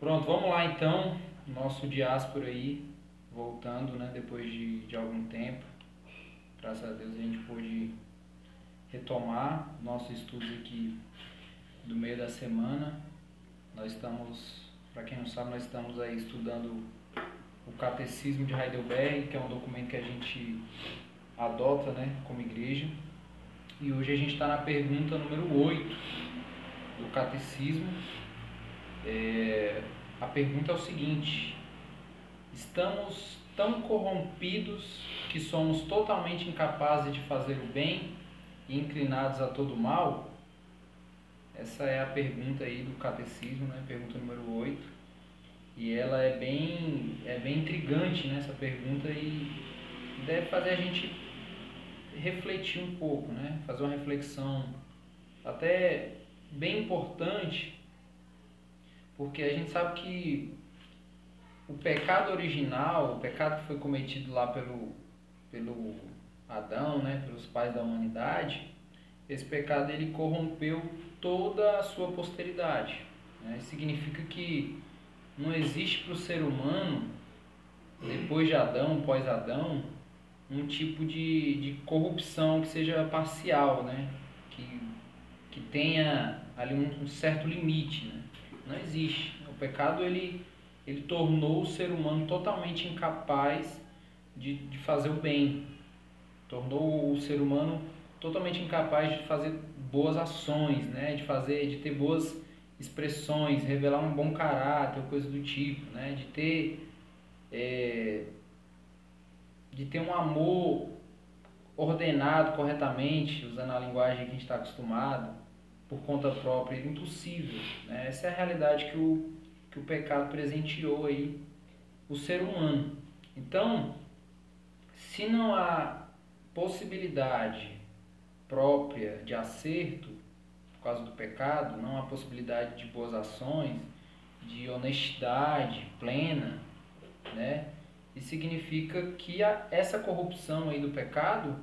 Pronto, vamos lá então. Nosso diáspora aí, voltando, né, depois de, de algum tempo. Graças a Deus a gente pôde retomar nossos estudos aqui do meio da semana. Nós estamos, para quem não sabe, nós estamos aí estudando o Catecismo de Heidelberg, que é um documento que a gente adota né, como igreja. E hoje a gente está na pergunta número 8 do Catecismo. É, a pergunta é o seguinte: estamos tão corrompidos que somos totalmente incapazes de fazer o bem e inclinados a todo mal? Essa é a pergunta aí do catecismo, né? Pergunta número 8. E ela é bem, é bem intrigante né? essa pergunta e deve fazer a gente refletir um pouco, né? Fazer uma reflexão até bem importante, porque a gente sabe que o pecado original, o pecado que foi cometido lá pelo, pelo Adão, né, pelos pais da humanidade, esse pecado ele corrompeu toda a sua posteridade. Né? Significa que não existe para o ser humano, depois de Adão, pós-Adão, um tipo de, de corrupção que seja parcial, né? que, que tenha ali um, um certo limite. Né? Não existe. O pecado ele, ele tornou o ser humano totalmente incapaz de, de fazer o bem, tornou o ser humano totalmente incapaz de fazer boas ações, né? de fazer, de ter boas expressões, revelar um bom caráter, coisa do tipo, né? de ter é, de ter um amor ordenado corretamente, usando a linguagem que a gente está acostumado, por conta própria, impossível. Né? Essa é a realidade que o, que o pecado presenteou aí o ser humano. Então, se não há possibilidade própria de acerto por causa do pecado, não há possibilidade de boas ações, de honestidade plena, né? Isso significa que a, essa corrupção aí do pecado,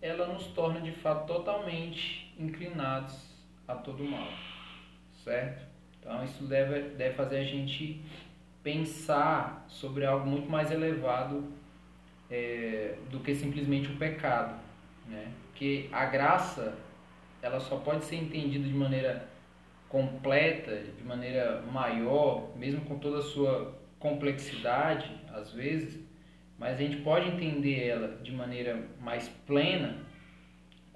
ela nos torna de fato totalmente inclinados a todo mal, certo? Então isso deve, deve fazer a gente pensar sobre algo muito mais elevado é, do que simplesmente o pecado, né? Porque a graça, ela só pode ser entendida de maneira completa, de maneira maior, mesmo com toda a sua complexidade, às vezes, mas a gente pode entender ela de maneira mais plena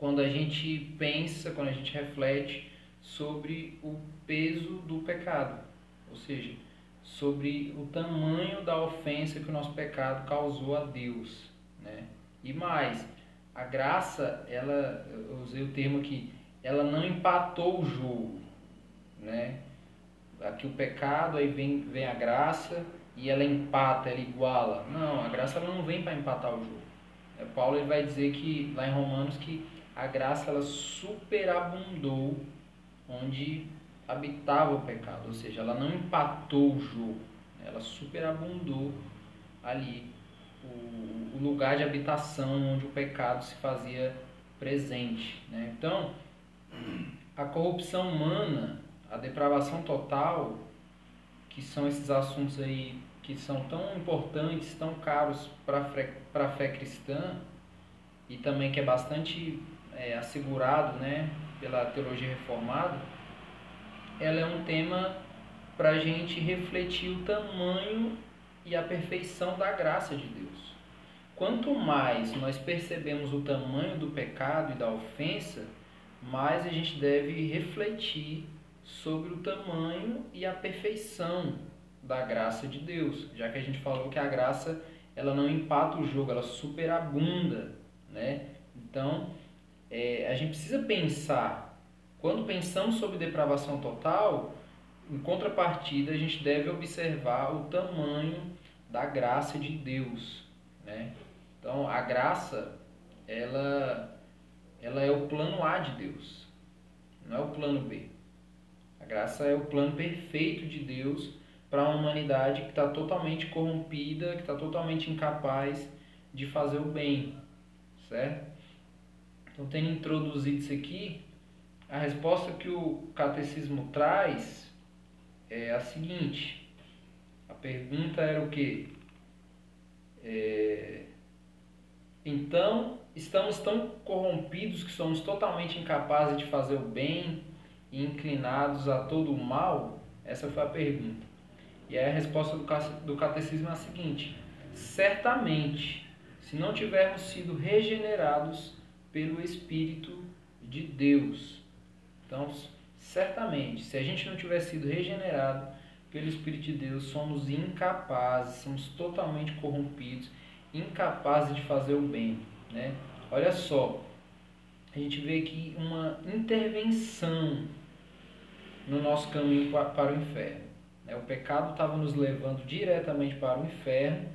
quando a gente pensa, quando a gente reflete sobre o peso do pecado, ou seja, sobre o tamanho da ofensa que o nosso pecado causou a Deus, né? E mais, a graça, ela, eu usei o termo aqui, ela não empatou o jogo, né? Aqui o pecado, aí vem, vem a graça e ela empata, ela iguala. Não, a graça ela não vem para empatar o jogo. É, Paulo ele vai dizer que lá em Romanos que a graça ela superabundou onde habitava o pecado, ou seja, ela não empatou o jogo, ela superabundou ali o, o lugar de habitação onde o pecado se fazia presente. Né? Então, a corrupção humana, a depravação total, que são esses assuntos aí que são tão importantes, tão caros para a fé cristã e também que é bastante é, assegurado né, pela teologia reformada, ela é um tema para a gente refletir o tamanho e a perfeição da graça de Deus. Quanto mais nós percebemos o tamanho do pecado e da ofensa, mais a gente deve refletir sobre o tamanho e a perfeição da graça de Deus, já que a gente falou que a graça ela não empata o jogo, ela superabunda, né? Então, é, a gente precisa pensar, quando pensamos sobre depravação total, em contrapartida, a gente deve observar o tamanho da graça de Deus, né? Então, a graça, ela, ela é o plano A de Deus, não é o plano B. A graça é o plano perfeito de Deus para uma humanidade que está totalmente corrompida, que está totalmente incapaz de fazer o bem, certo? Então, tendo introduzido isso aqui, a resposta que o catecismo traz é a seguinte: pergunta era o que? É, então, estamos tão corrompidos que somos totalmente incapazes de fazer o bem e inclinados a todo o mal? Essa foi a pergunta. E aí a resposta do catecismo é a seguinte: certamente, se não tivermos sido regenerados pelo Espírito de Deus. Então, certamente, se a gente não tiver sido regenerado pelo Espírito de Deus, somos incapazes, somos totalmente corrompidos, incapazes de fazer o bem. Né? Olha só, a gente vê aqui uma intervenção no nosso caminho para o inferno. Né? O pecado estava nos levando diretamente para o inferno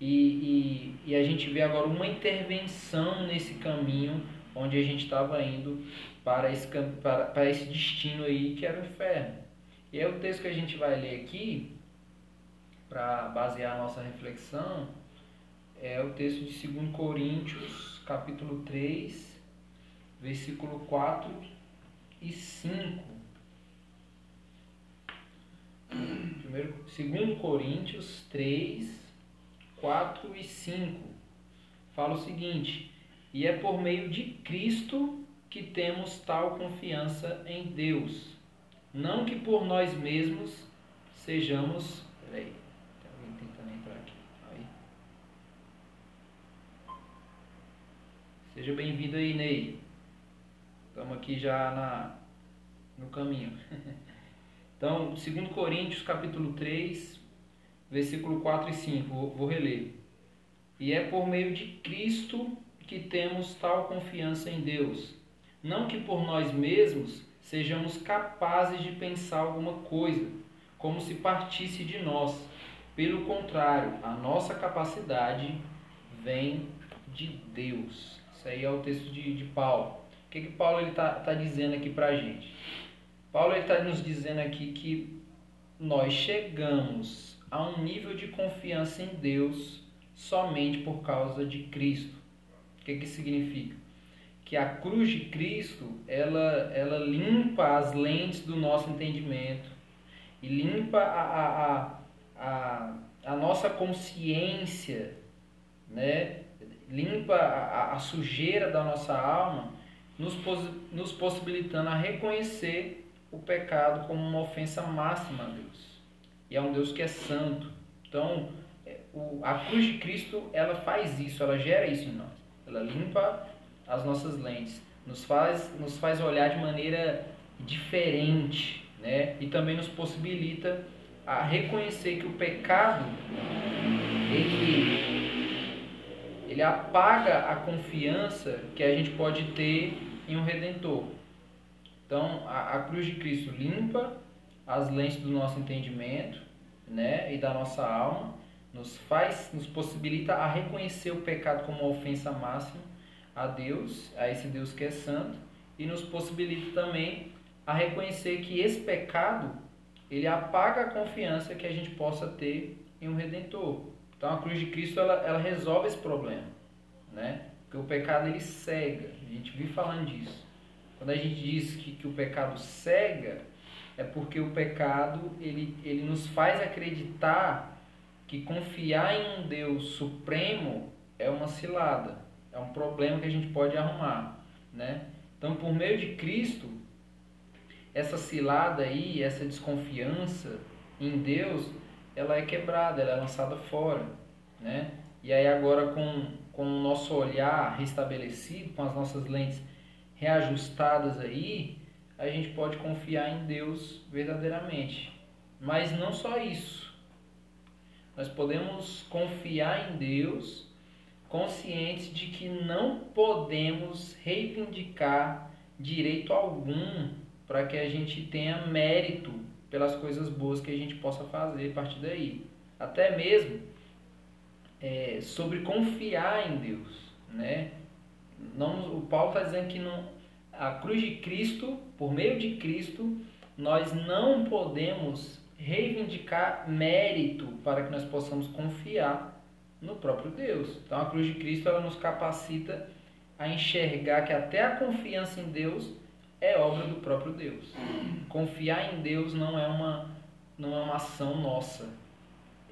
e, e, e a gente vê agora uma intervenção nesse caminho onde a gente estava indo para esse, para, para esse destino aí que era o inferno. E é o texto que a gente vai ler aqui, para basear a nossa reflexão, é o texto de 2 Coríntios, capítulo 3, versículo 4 e 5. Primeiro, 2 Coríntios 3, 4 e 5. Fala o seguinte: E é por meio de Cristo que temos tal confiança em Deus. Não que por nós mesmos sejamos. Peraí, tem alguém tentando entrar aqui. Aí. Seja bem-vindo aí, Ney. Estamos aqui já na, no caminho. Então, 2 Coríntios capítulo 3, versículo 4 e 5, vou, vou reler. E é por meio de Cristo que temos tal confiança em Deus. Não que por nós mesmos sejamos capazes de pensar alguma coisa, como se partisse de nós. Pelo contrário, a nossa capacidade vem de Deus. Isso aí é o texto de, de Paulo. O que, que Paulo está tá dizendo aqui para a gente? Paulo está nos dizendo aqui que nós chegamos a um nível de confiança em Deus somente por causa de Cristo. O que, que significa? Que a cruz de Cristo ela, ela limpa as lentes do nosso entendimento e limpa a, a, a, a nossa consciência, né? limpa a, a sujeira da nossa alma, nos, nos possibilitando a reconhecer o pecado como uma ofensa máxima a Deus. E é um Deus que é santo. Então, é, a cruz de Cristo, ela faz isso, ela gera isso em nós. Ela limpa as nossas lentes, nos faz, nos faz olhar de maneira diferente, né? E também nos possibilita a reconhecer que o pecado ele ele apaga a confiança que a gente pode ter em um redentor. Então, a, a cruz de Cristo limpa as lentes do nosso entendimento, né, e da nossa alma, nos faz, nos possibilita a reconhecer o pecado como uma ofensa máxima a Deus, a esse Deus que é santo, e nos possibilita também a reconhecer que esse pecado ele apaga a confiança que a gente possa ter em um redentor. Então a cruz de Cristo ela, ela resolve esse problema, né? Porque o pecado ele cega. A gente vive falando disso. Quando a gente diz que, que o pecado cega, é porque o pecado ele, ele nos faz acreditar que confiar em um Deus supremo é uma cilada, é um problema que a gente pode arrumar, né? Então, por meio de Cristo, essa cilada aí, essa desconfiança em Deus, ela é quebrada, ela é lançada fora, né? E aí agora com, com o nosso olhar restabelecido, com as nossas lentes reajustadas aí, a gente pode confiar em Deus verdadeiramente. Mas não só isso. Nós podemos confiar em Deus conscientes de que não podemos reivindicar direito algum para que a gente tenha mérito pelas coisas boas que a gente possa fazer a partir daí. Até mesmo é, sobre confiar em Deus, né? não, o Paulo está dizendo que não, a cruz de Cristo, por meio de Cristo, nós não podemos reivindicar mérito para que nós possamos confiar no próprio Deus. Então a cruz de Cristo ela nos capacita a enxergar que até a confiança em Deus é obra do próprio Deus. Confiar em Deus não é uma não é uma ação nossa,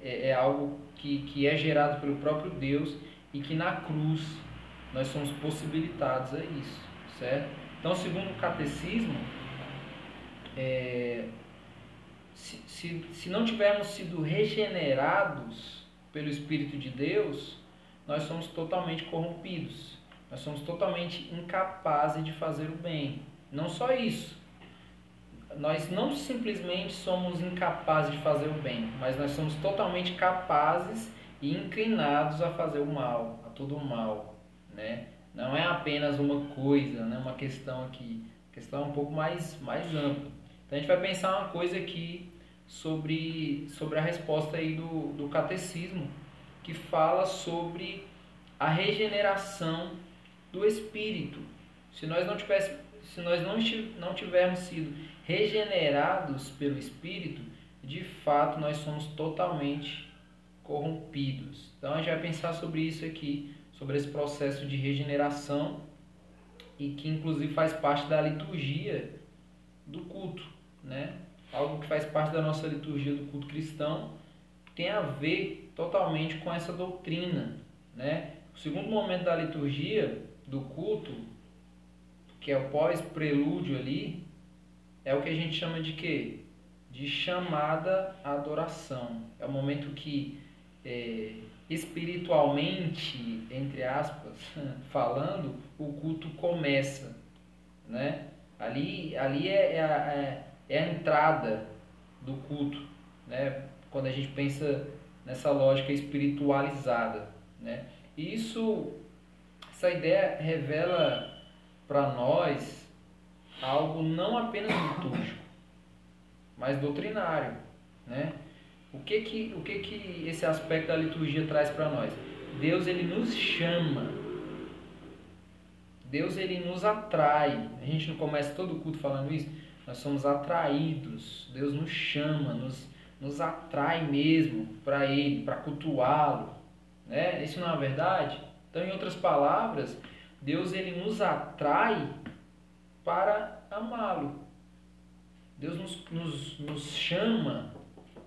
é, é algo que, que é gerado pelo próprio Deus e que na cruz nós somos possibilitados a isso, certo? Então, segundo o catecismo, é, se, se, se não tivermos sido regenerados pelo Espírito de Deus, nós somos totalmente corrompidos. Nós somos totalmente incapazes de fazer o bem. Não só isso. Nós não simplesmente somos incapazes de fazer o bem, mas nós somos totalmente capazes e inclinados a fazer o mal, a todo o mal, né? Não é apenas uma coisa, né? Uma questão aqui, a questão é um pouco mais mais ampla. Então a gente vai pensar uma coisa aqui sobre sobre a resposta aí do, do catecismo que fala sobre a regeneração do espírito. Se nós não tivéssemos, se nós não, não tivermos sido regenerados pelo espírito, de fato nós somos totalmente corrompidos. Então a gente vai pensar sobre isso aqui, sobre esse processo de regeneração e que inclusive faz parte da liturgia do culto, né? Algo que faz parte da nossa liturgia do culto cristão tem a ver totalmente com essa doutrina, né? O segundo momento da liturgia do culto, que é o pós-prelúdio ali, é o que a gente chama de quê? De chamada adoração. É o momento que é, espiritualmente, entre aspas, falando, o culto começa, né? Ali, ali é, é, a, é, é a entrada do culto, né? Quando a gente pensa nessa lógica espiritualizada, né? E isso, essa ideia revela para nós algo não apenas litúrgico, mas doutrinário, né? O que que, o que que esse aspecto da liturgia traz para nós? Deus ele nos chama. Deus ele nos atrai. A gente não começa todo o culto falando isso. Nós somos atraídos. Deus nos chama, nos, nos atrai mesmo para Ele, para cultuá-lo. Né? Isso não é verdade? Então, em outras palavras, Deus ele nos atrai para amá-lo. Deus nos, nos, nos chama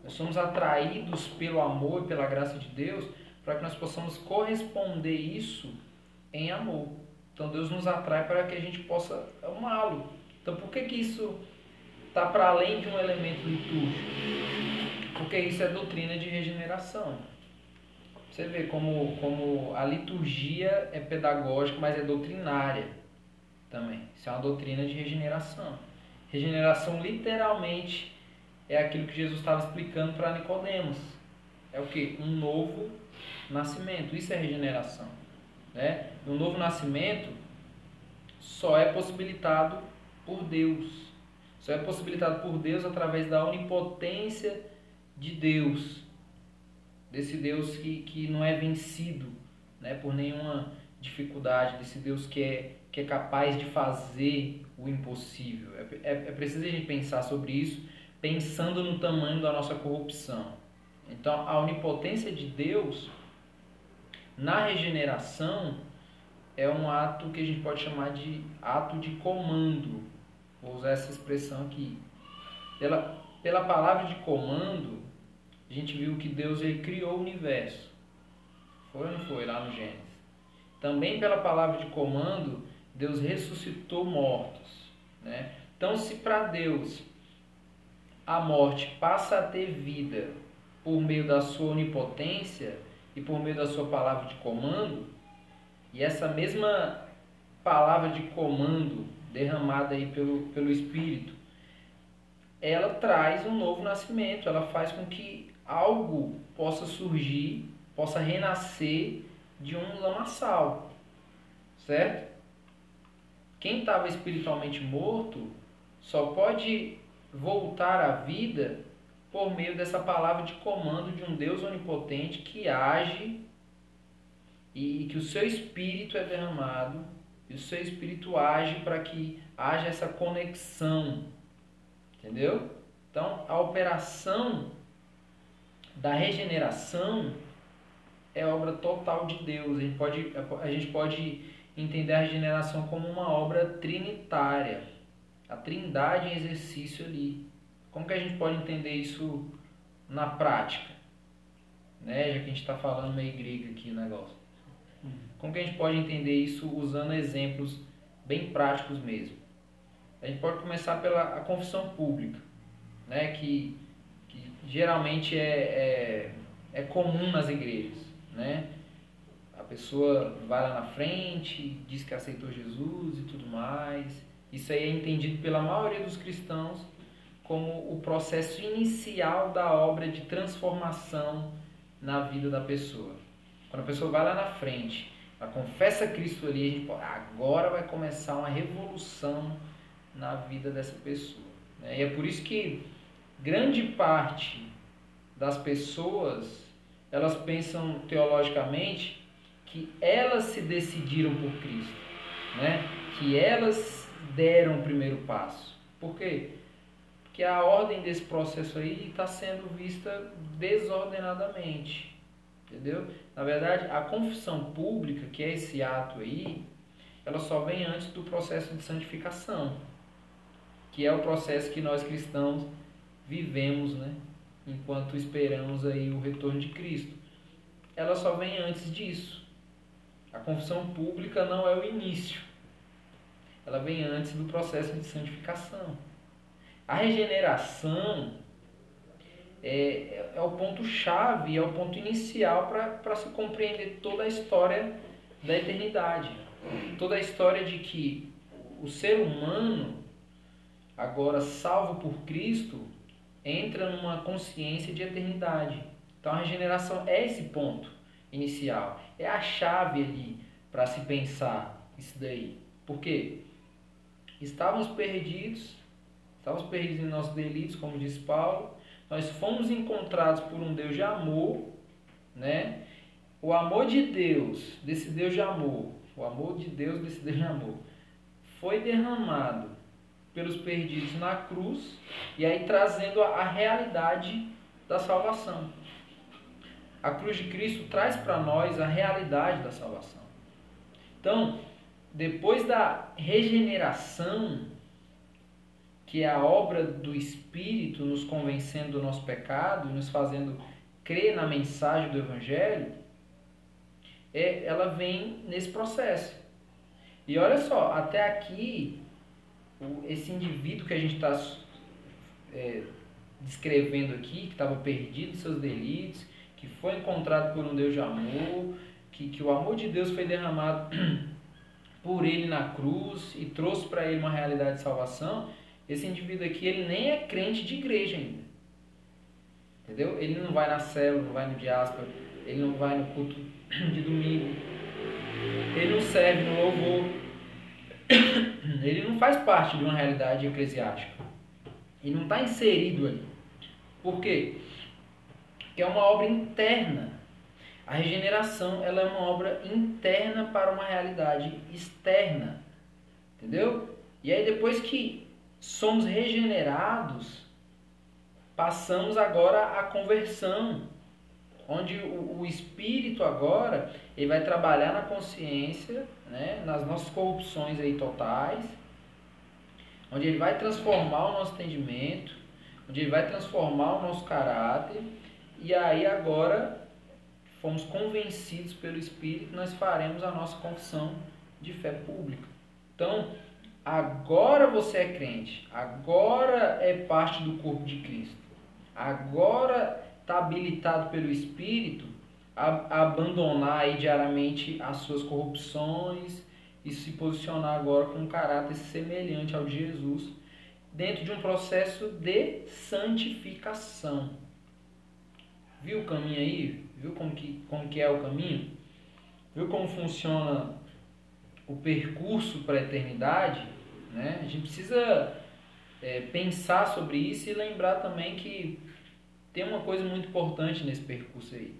nós somos atraídos pelo amor pela graça de Deus para que nós possamos corresponder isso em amor. Então Deus nos atrai para que a gente possa amá-lo. Então por que, que isso está para além de um elemento litúrgico? Porque isso é doutrina de regeneração. Você vê como, como a liturgia é pedagógica, mas é doutrinária também. Isso é uma doutrina de regeneração. Regeneração literalmente é aquilo que Jesus estava explicando para Nicodemos. É o que? Um novo nascimento. Isso é regeneração. Né? Um novo nascimento só é possibilitado por Deus. Só é possibilitado por Deus através da onipotência de Deus. Desse Deus que, que não é vencido né, por nenhuma dificuldade, desse Deus que é, que é capaz de fazer o impossível. É, é, é preciso a gente pensar sobre isso pensando no tamanho da nossa corrupção. Então, a onipotência de Deus na regeneração é um ato que a gente pode chamar de ato de comando. Vou usar essa expressão aqui. Pela, pela palavra de comando, a gente viu que Deus ele criou o universo. Foi ou não foi lá no Gênesis? Também pela palavra de comando, Deus ressuscitou mortos. Né? Então, se para Deus a morte passa a ter vida por meio da sua onipotência e por meio da sua palavra de comando, e essa mesma palavra de comando derramada aí pelo, pelo Espírito, ela traz um novo nascimento, ela faz com que algo possa surgir, possa renascer de um lamaçal, certo? Quem estava espiritualmente morto só pode voltar à vida por meio dessa palavra de comando de um Deus onipotente que age e que o seu espírito é derramado e o seu espírito age para que haja essa conexão. Entendeu? Então, a operação da regeneração é obra total de Deus. A gente pode, a gente pode entender a regeneração como uma obra trinitária a trindade em exercício ali. Como que a gente pode entender isso na prática? né? Já que a gente está falando meio grego aqui o negócio. Como que a gente pode entender isso usando exemplos bem práticos mesmo? A gente pode começar pela confissão pública, né? Que, que geralmente é, é, é comum nas igrejas, né? A pessoa vai lá na frente, diz que aceitou Jesus e tudo mais. Isso aí é entendido pela maioria dos cristãos como o processo inicial da obra de transformação na vida da pessoa. Quando a pessoa vai lá na frente, ela confessa Cristo ali, a gente pode, agora vai começar uma revolução na vida dessa pessoa. Né? E é por isso que grande parte das pessoas elas pensam teologicamente que elas se decidiram por Cristo, né? que elas deram o primeiro passo. Por quê? Porque a ordem desse processo aí está sendo vista desordenadamente. Entendeu? Na verdade, a confissão pública, que é esse ato aí, ela só vem antes do processo de santificação, que é o processo que nós cristãos vivemos, né? Enquanto esperamos aí o retorno de Cristo. Ela só vem antes disso. A confissão pública não é o início. Ela vem antes do processo de santificação. A regeneração é, é o ponto-chave, é o ponto inicial para se compreender toda a história da eternidade. Toda a história de que o ser humano, agora salvo por Cristo, entra numa consciência de eternidade. Então a regeneração é esse ponto inicial, é a chave ali para se pensar isso daí. Por quê? Estávamos perdidos, estávamos perdidos em nossos delitos, como diz Paulo, nós fomos encontrados por um Deus de amor, né? O amor de Deus, desse Deus de amor, o amor de Deus desse Deus de amor, foi derramado pelos perdidos na cruz e aí trazendo a, realidade da salvação. A cruz de Cristo traz para nós a realidade da salvação. Então, depois da regeneração, que é a obra do Espírito nos convencendo do nosso pecado, nos fazendo crer na mensagem do Evangelho, é, ela vem nesse processo. E olha só, até aqui, esse indivíduo que a gente está é, descrevendo aqui, que estava perdido em seus delitos, que foi encontrado por um Deus de amor, que, que o amor de Deus foi derramado por ele na cruz e trouxe para ele uma realidade de salvação, esse indivíduo aqui, ele nem é crente de igreja ainda. Entendeu? Ele não vai na célula, não vai no diáspora, ele não vai no culto de domingo. Ele não serve no louvor. Ele não faz parte de uma realidade eclesiástica. Ele não está inserido ali. Por quê? Porque é uma obra interna. A regeneração ela é uma obra interna para uma realidade externa. Entendeu? E aí depois que somos regenerados, passamos agora à conversão, onde o, o Espírito agora ele vai trabalhar na consciência, né, nas nossas corrupções aí totais, onde ele vai transformar o nosso entendimento, onde ele vai transformar o nosso caráter, e aí agora fomos convencidos pelo Espírito, nós faremos a nossa confissão de fé pública. Então, Agora você é crente, agora é parte do corpo de Cristo, agora está habilitado pelo Espírito a, abandonar diariamente as suas corrupções e se posicionar agora com um caráter semelhante ao de Jesus, dentro de um processo de santificação. Viu o caminho aí? Viu como que, como que é o caminho? Viu como funciona o percurso para a eternidade? Né? A gente precisa é, pensar sobre isso e lembrar também que tem uma coisa muito importante nesse percurso aí.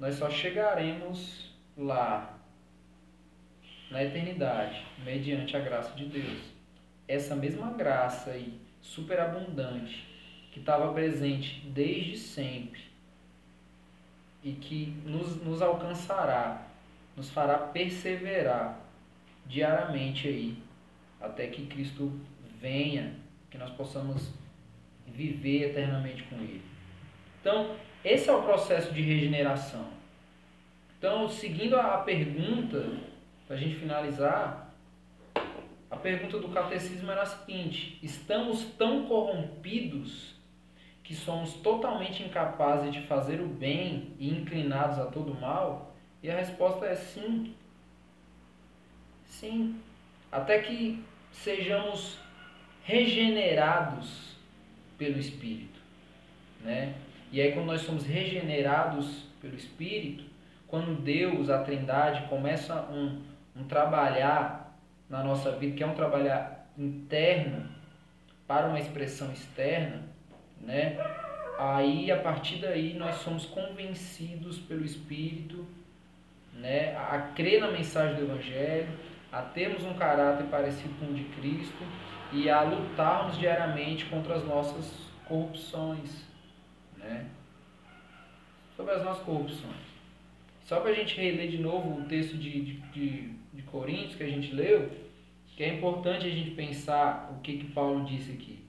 Nós só chegaremos lá na eternidade, mediante a graça de Deus. Essa mesma graça aí, superabundante, que estava presente desde sempre e que nos, nos alcançará, nos fará perseverar diariamente aí até que Cristo venha, que nós possamos viver eternamente com Ele. Então, esse é o processo de regeneração. Então, seguindo a pergunta, para a gente finalizar, a pergunta do catecismo era a seguinte: estamos tão corrompidos que somos totalmente incapazes de fazer o bem e inclinados a todo mal? E a resposta é sim. Sim. Até que sejamos regenerados pelo Espírito, né? E aí quando nós somos regenerados pelo Espírito, quando Deus, a Trindade, começa um, um trabalhar na nossa vida, que é um trabalhar interno para uma expressão externa, né? Aí a partir daí nós somos convencidos pelo Espírito, né, a crer na mensagem do Evangelho, a termos um caráter parecido com o de Cristo e a lutarmos diariamente contra as nossas corrupções, né? Sobre as nossas corrupções. Só para a gente reler de novo o texto de, de, de, de Coríntios que a gente leu, que é importante a gente pensar o que, que Paulo disse aqui.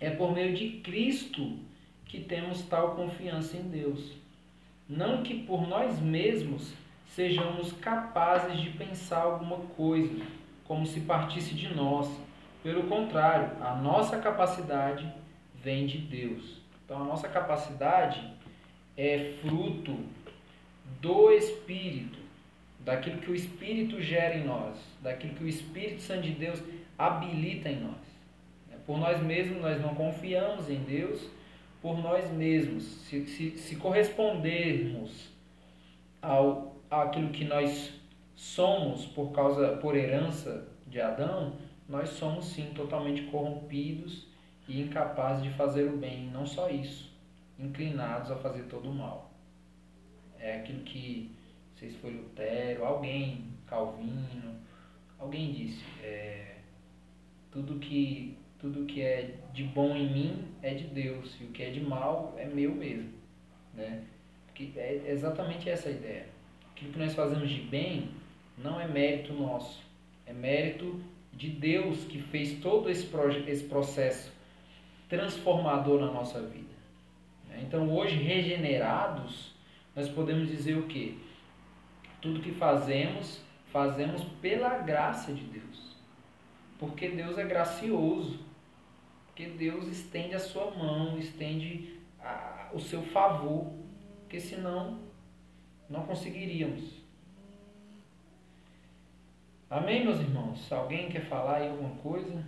É por meio de Cristo que temos tal confiança em Deus. Não que por nós mesmos sejamos capazes de pensar alguma coisa, como se partisse de nós. Pelo contrário, a nossa capacidade vem de Deus. Então, a nossa capacidade é fruto do Espírito, daquilo que o Espírito gera em nós, daquilo que o Espírito Santo de Deus habilita em nós. Por nós mesmos, nós não confiamos em Deus, por nós mesmos, se, se, se correspondermos ao aquilo que nós somos por causa por herança de Adão, nós somos sim totalmente corrompidos e incapazes de fazer o bem, não só isso, inclinados a fazer todo o mal. É aquilo que, não sei se foi Lutero, alguém, Calvino, alguém disse, é, tudo que tudo que é de bom em mim é de Deus e o que é de mal é meu mesmo, né? Porque é exatamente essa a ideia. Aquilo que nós fazemos de bem não é mérito nosso, é mérito de Deus que fez todo esse, esse processo transformador na nossa vida. Né? Então, hoje, regenerados, nós podemos dizer o quê? Tudo que fazemos, fazemos pela graça de Deus. Porque Deus é gracioso. Porque Deus estende a sua mão, estende a, o seu favor. Porque senão, não conseguiríamos. Amém, meus irmãos? Alguém quer falar aí alguma coisa?